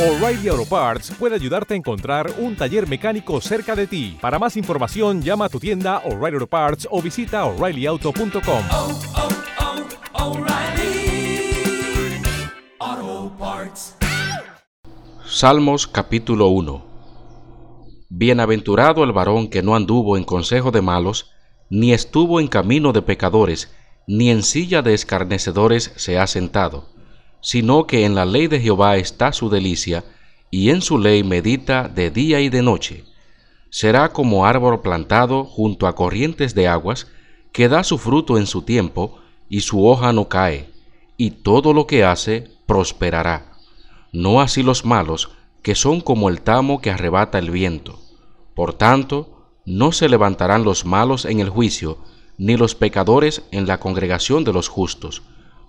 O'Reilly Auto Parts puede ayudarte a encontrar un taller mecánico cerca de ti. Para más información, llama a tu tienda O'Reilly Auto Parts o visita oreillyauto.com. oh, oh, Parts. Salmos capítulo 1 Bienaventurado el varón que no anduvo en consejo de malos, ni estuvo en camino de pecadores, ni en silla de escarnecedores se ha sentado sino que en la ley de Jehová está su delicia, y en su ley medita de día y de noche. Será como árbol plantado junto a corrientes de aguas, que da su fruto en su tiempo, y su hoja no cae, y todo lo que hace prosperará. No así los malos, que son como el tamo que arrebata el viento. Por tanto, no se levantarán los malos en el juicio, ni los pecadores en la congregación de los justos